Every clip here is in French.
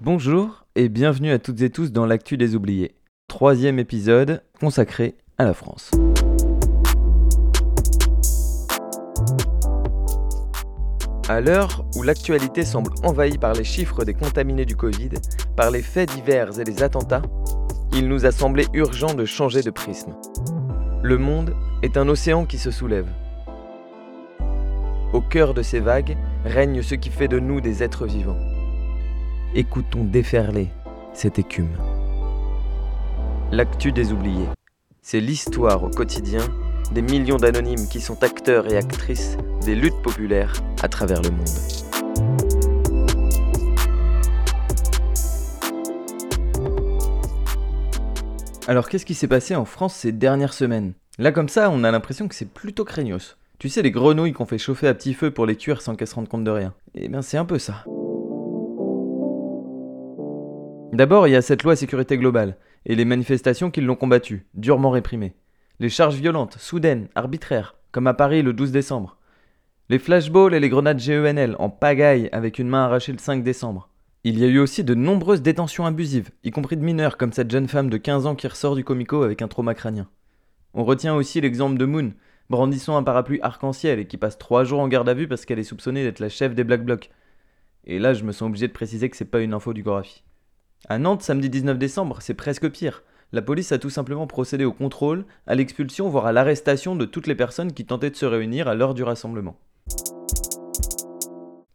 Bonjour et bienvenue à toutes et tous dans l'actu des oubliés. Troisième épisode consacré à la France. À l'heure où l'actualité semble envahie par les chiffres des contaminés du Covid, par les faits divers et les attentats, il nous a semblé urgent de changer de prisme. Le monde est un océan qui se soulève. Au cœur de ces vagues règne ce qui fait de nous des êtres vivants. Écoutons déferler cette écume. L'actu des oubliés, c'est l'histoire au quotidien des millions d'anonymes qui sont acteurs et actrices des luttes populaires à travers le monde. Alors qu'est-ce qui s'est passé en France ces dernières semaines? Là comme ça, on a l'impression que c'est plutôt craignos. Tu sais, les grenouilles qu'on fait chauffer à petit feu pour les cuire sans qu'elles se rendent compte de rien. Eh bien c'est un peu ça. D'abord, il y a cette loi sécurité globale, et les manifestations qui l'ont combattue, durement réprimée. Les charges violentes, soudaines, arbitraires, comme à Paris le 12 décembre. Les flashballs et les grenades GENL en pagaille avec une main arrachée le 5 décembre. Il y a eu aussi de nombreuses détentions abusives, y compris de mineurs comme cette jeune femme de 15 ans qui ressort du comico avec un trauma crânien. On retient aussi l'exemple de Moon, brandissant un parapluie arc-en-ciel et qui passe 3 jours en garde à vue parce qu'elle est soupçonnée d'être la chef des Black Blocs. Et là, je me sens obligé de préciser que c'est pas une info du Gorafi. À Nantes, samedi 19 décembre, c'est presque pire la police a tout simplement procédé au contrôle, à l'expulsion, voire à l'arrestation de toutes les personnes qui tentaient de se réunir à l'heure du rassemblement.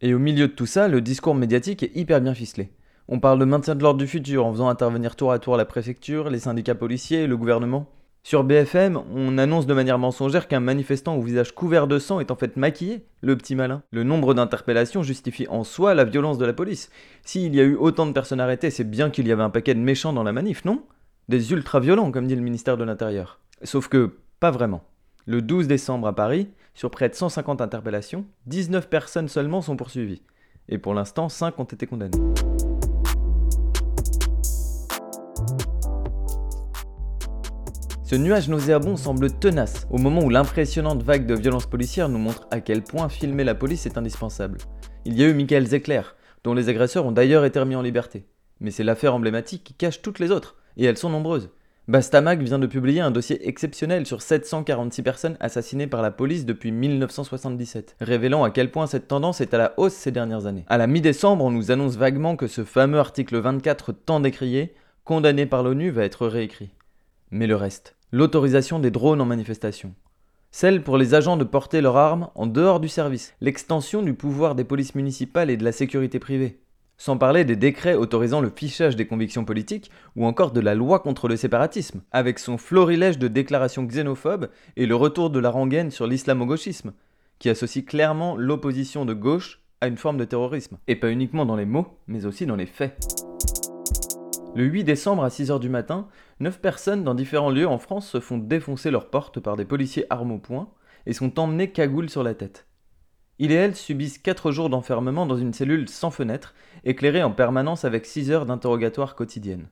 Et au milieu de tout ça, le discours médiatique est hyper bien ficelé. On parle de maintien de l'ordre du futur en faisant intervenir tour à tour la préfecture, les syndicats policiers et le gouvernement. Sur BFM, on annonce de manière mensongère qu'un manifestant au visage couvert de sang est en fait maquillé, le petit malin. Le nombre d'interpellations justifie en soi la violence de la police. S'il y a eu autant de personnes arrêtées, c'est bien qu'il y avait un paquet de méchants dans la manif, non? Des ultra-violents, comme dit le ministère de l'Intérieur. Sauf que, pas vraiment. Le 12 décembre à Paris, sur près de 150 interpellations, 19 personnes seulement sont poursuivies. Et pour l'instant, 5 ont été condamnées. Ce nuage nauséabond semble tenace au moment où l'impressionnante vague de violence policière nous montre à quel point filmer la police est indispensable. Il y a eu Michael Zecler, dont les agresseurs ont d'ailleurs été remis en liberté. Mais c'est l'affaire emblématique qui cache toutes les autres, et elles sont nombreuses. Bastamag vient de publier un dossier exceptionnel sur 746 personnes assassinées par la police depuis 1977, révélant à quel point cette tendance est à la hausse ces dernières années. À la mi-décembre, on nous annonce vaguement que ce fameux article 24 tant décrié, condamné par l'ONU, va être réécrit. Mais le reste, l'autorisation des drones en manifestation, celle pour les agents de porter leurs armes en dehors du service, l'extension du pouvoir des polices municipales et de la sécurité privée, sans parler des décrets autorisant le fichage des convictions politiques ou encore de la loi contre le séparatisme, avec son florilège de déclarations xénophobes et le retour de la rengaine sur l'islamo-gauchisme, qui associe clairement l'opposition de gauche à une forme de terrorisme, et pas uniquement dans les mots, mais aussi dans les faits. Le 8 décembre à 6h du matin, 9 personnes dans différents lieux en France se font défoncer leurs portes par des policiers armes au poing et sont emmenées cagoules sur la tête. Il et elle subissent 4 jours d'enfermement dans une cellule sans fenêtre, éclairée en permanence avec 6 heures d'interrogatoire quotidienne.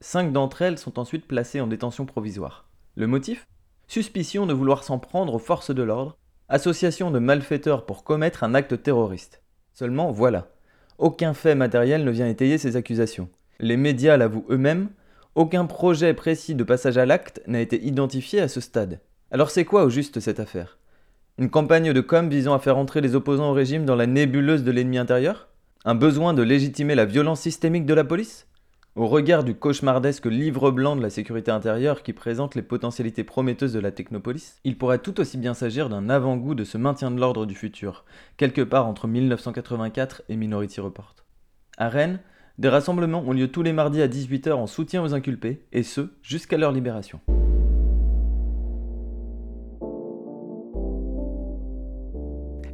5 d'entre elles sont ensuite placées en détention provisoire. Le motif? Suspicion de vouloir s'en prendre aux forces de l'ordre, association de malfaiteurs pour commettre un acte terroriste. Seulement, voilà. Aucun fait matériel ne vient étayer ces accusations. Les médias l'avouent eux-mêmes, aucun projet précis de passage à l'acte n'a été identifié à ce stade. Alors c'est quoi au juste cette affaire? Une campagne de com visant à faire entrer les opposants au régime dans la nébuleuse de l'ennemi intérieur? Un besoin de légitimer la violence systémique de la police? Au regard du cauchemardesque livre blanc de la sécurité intérieure qui présente les potentialités prometteuses de la technopolis, il pourrait tout aussi bien s'agir d'un avant-goût de ce maintien de l'ordre du futur, quelque part entre 1984 et Minority Report. À Rennes, des rassemblements ont lieu tous les mardis à 18h en soutien aux inculpés, et ce, jusqu'à leur libération.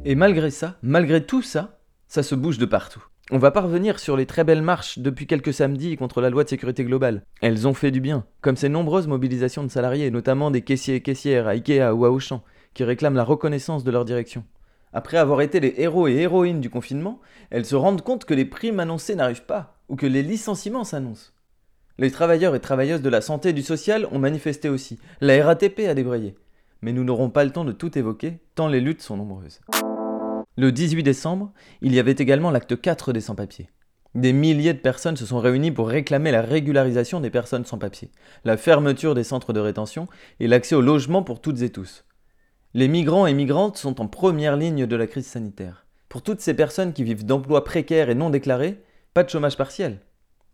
Et malgré ça, malgré tout ça, ça se bouge de partout. On va pas revenir sur les très belles marches depuis quelques samedis contre la loi de sécurité globale. Elles ont fait du bien, comme ces nombreuses mobilisations de salariés, notamment des caissiers et caissières à Ikea ou à Auchan, qui réclament la reconnaissance de leur direction. Après avoir été les héros et héroïnes du confinement, elles se rendent compte que les primes annoncées n'arrivent pas, ou que les licenciements s'annoncent. Les travailleurs et travailleuses de la santé et du social ont manifesté aussi. La RATP a débrayé. Mais nous n'aurons pas le temps de tout évoquer, tant les luttes sont nombreuses. Le 18 décembre, il y avait également l'acte 4 des sans-papiers. Des milliers de personnes se sont réunies pour réclamer la régularisation des personnes sans papiers, la fermeture des centres de rétention et l'accès au logement pour toutes et tous. Les migrants et migrantes sont en première ligne de la crise sanitaire. Pour toutes ces personnes qui vivent d'emplois précaires et non déclarés, pas de chômage partiel.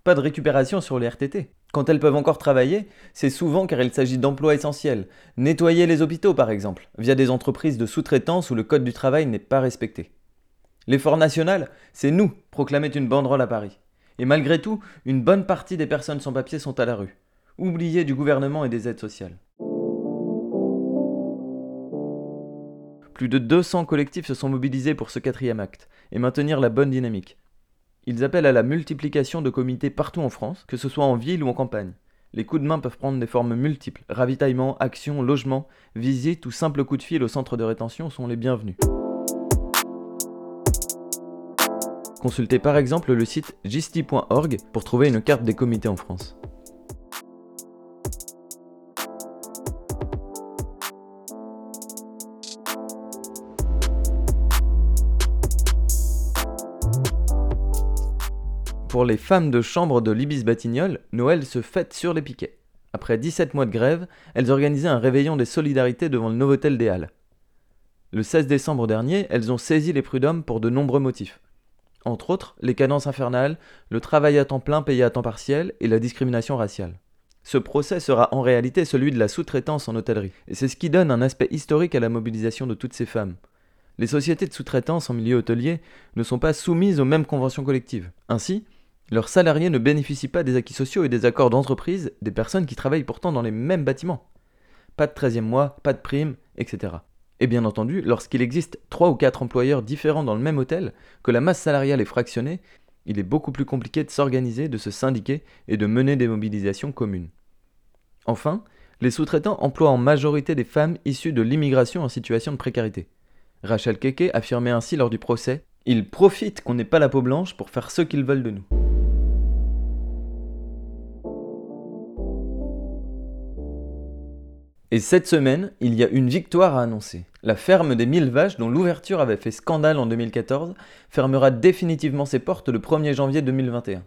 Pas de récupération sur les RTT. Quand elles peuvent encore travailler, c'est souvent car il s'agit d'emplois essentiels. Nettoyer les hôpitaux par exemple, via des entreprises de sous-traitance où le code du travail n'est pas respecté. L'effort national, c'est nous, proclamait une banderole à Paris. Et malgré tout, une bonne partie des personnes sans papier sont à la rue, oubliées du gouvernement et des aides sociales. Plus de 200 collectifs se sont mobilisés pour ce quatrième acte et maintenir la bonne dynamique. Ils appellent à la multiplication de comités partout en France, que ce soit en ville ou en campagne. Les coups de main peuvent prendre des formes multiples. Ravitaillement, action, logement, visite ou simple coup de fil au centre de rétention sont les bienvenus. Consultez par exemple le site gisti.org pour trouver une carte des comités en France. Pour les femmes de chambre de l'Ibis Batignolles, Noël se fête sur les piquets. Après 17 mois de grève, elles organisaient un réveillon des solidarités devant le Novotel des Halles. Le 16 décembre dernier, elles ont saisi les prud'hommes pour de nombreux motifs. Entre autres, les cadences infernales, le travail à temps plein payé à temps partiel et la discrimination raciale. Ce procès sera en réalité celui de la sous-traitance en hôtellerie, et c'est ce qui donne un aspect historique à la mobilisation de toutes ces femmes. Les sociétés de sous-traitance en milieu hôtelier ne sont pas soumises aux mêmes conventions collectives. Ainsi, leurs salariés ne bénéficient pas des acquis sociaux et des accords d'entreprise des personnes qui travaillent pourtant dans les mêmes bâtiments. Pas de 13e mois, pas de primes, etc. Et bien entendu, lorsqu'il existe 3 ou 4 employeurs différents dans le même hôtel, que la masse salariale est fractionnée, il est beaucoup plus compliqué de s'organiser, de se syndiquer et de mener des mobilisations communes. Enfin, les sous-traitants emploient en majorité des femmes issues de l'immigration en situation de précarité. Rachel Keke affirmait ainsi lors du procès Ils profitent qu'on n'ait pas la peau blanche pour faire ce qu'ils veulent de nous. Et cette semaine, il y a une victoire à annoncer. La ferme des mille vaches, dont l'ouverture avait fait scandale en 2014, fermera définitivement ses portes le 1er janvier 2021.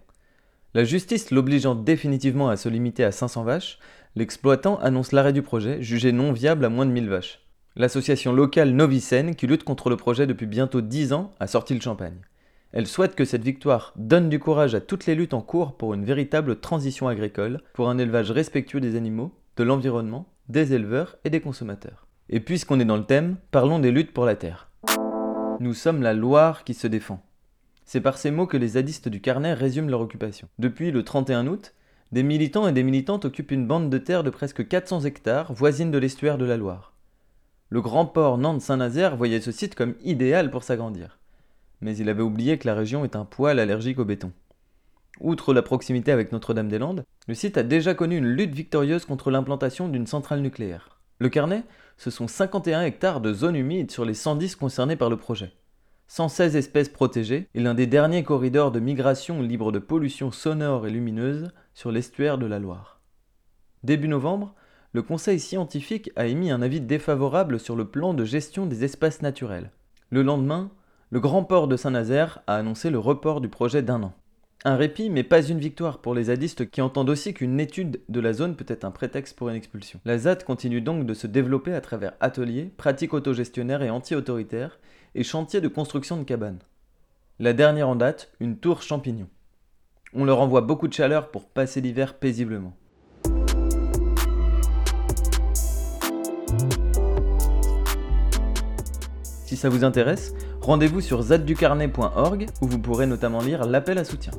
La justice l'obligeant définitivement à se limiter à 500 vaches, l'exploitant annonce l'arrêt du projet, jugé non viable à moins de 1000 vaches. L'association locale Novicène, qui lutte contre le projet depuis bientôt 10 ans, a sorti le champagne. Elle souhaite que cette victoire donne du courage à toutes les luttes en cours pour une véritable transition agricole, pour un élevage respectueux des animaux, de l'environnement des éleveurs et des consommateurs. Et puisqu'on est dans le thème, parlons des luttes pour la terre. Nous sommes la Loire qui se défend. C'est par ces mots que les zadistes du carnet résument leur occupation. Depuis le 31 août, des militants et des militantes occupent une bande de terre de presque 400 hectares, voisine de l'estuaire de la Loire. Le grand port Nantes-Saint-Nazaire voyait ce site comme idéal pour s'agrandir. Mais il avait oublié que la région est un poil allergique au béton. Outre la proximité avec Notre-Dame-des-Landes, le site a déjà connu une lutte victorieuse contre l'implantation d'une centrale nucléaire. Le carnet, ce sont 51 hectares de zones humides sur les 110 concernés par le projet. 116 espèces protégées et l'un des derniers corridors de migration libre de pollution sonore et lumineuse sur l'estuaire de la Loire. Début novembre, le Conseil scientifique a émis un avis défavorable sur le plan de gestion des espaces naturels. Le lendemain, le grand port de Saint-Nazaire a annoncé le report du projet d'un an. Un répit, mais pas une victoire pour les zadistes qui entendent aussi qu'une étude de la zone peut être un prétexte pour une expulsion. La ZAD continue donc de se développer à travers ateliers, pratiques autogestionnaires et anti-autoritaires, et chantiers de construction de cabanes. La dernière en date, une tour champignon. On leur envoie beaucoup de chaleur pour passer l'hiver paisiblement. Si ça vous intéresse, Rendez-vous sur zadducarnet.org où vous pourrez notamment lire l'appel à soutien.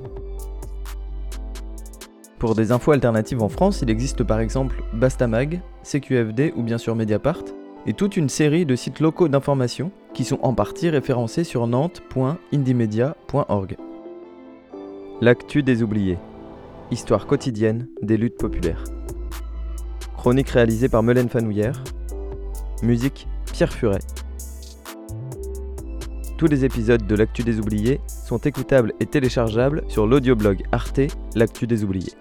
Pour des infos alternatives en France, il existe par exemple Bastamag, CQFD ou bien sûr Mediapart, et toute une série de sites locaux d'information qui sont en partie référencés sur nantes.indiemedia.org. L'actu des oubliés. Histoire quotidienne des luttes populaires. Chronique réalisée par Melaine Fanouillère. Musique Pierre Furet. Tous les épisodes de L'Actu des Oubliés sont écoutables et téléchargeables sur l'audioblog Arte, L'Actu des Oubliés.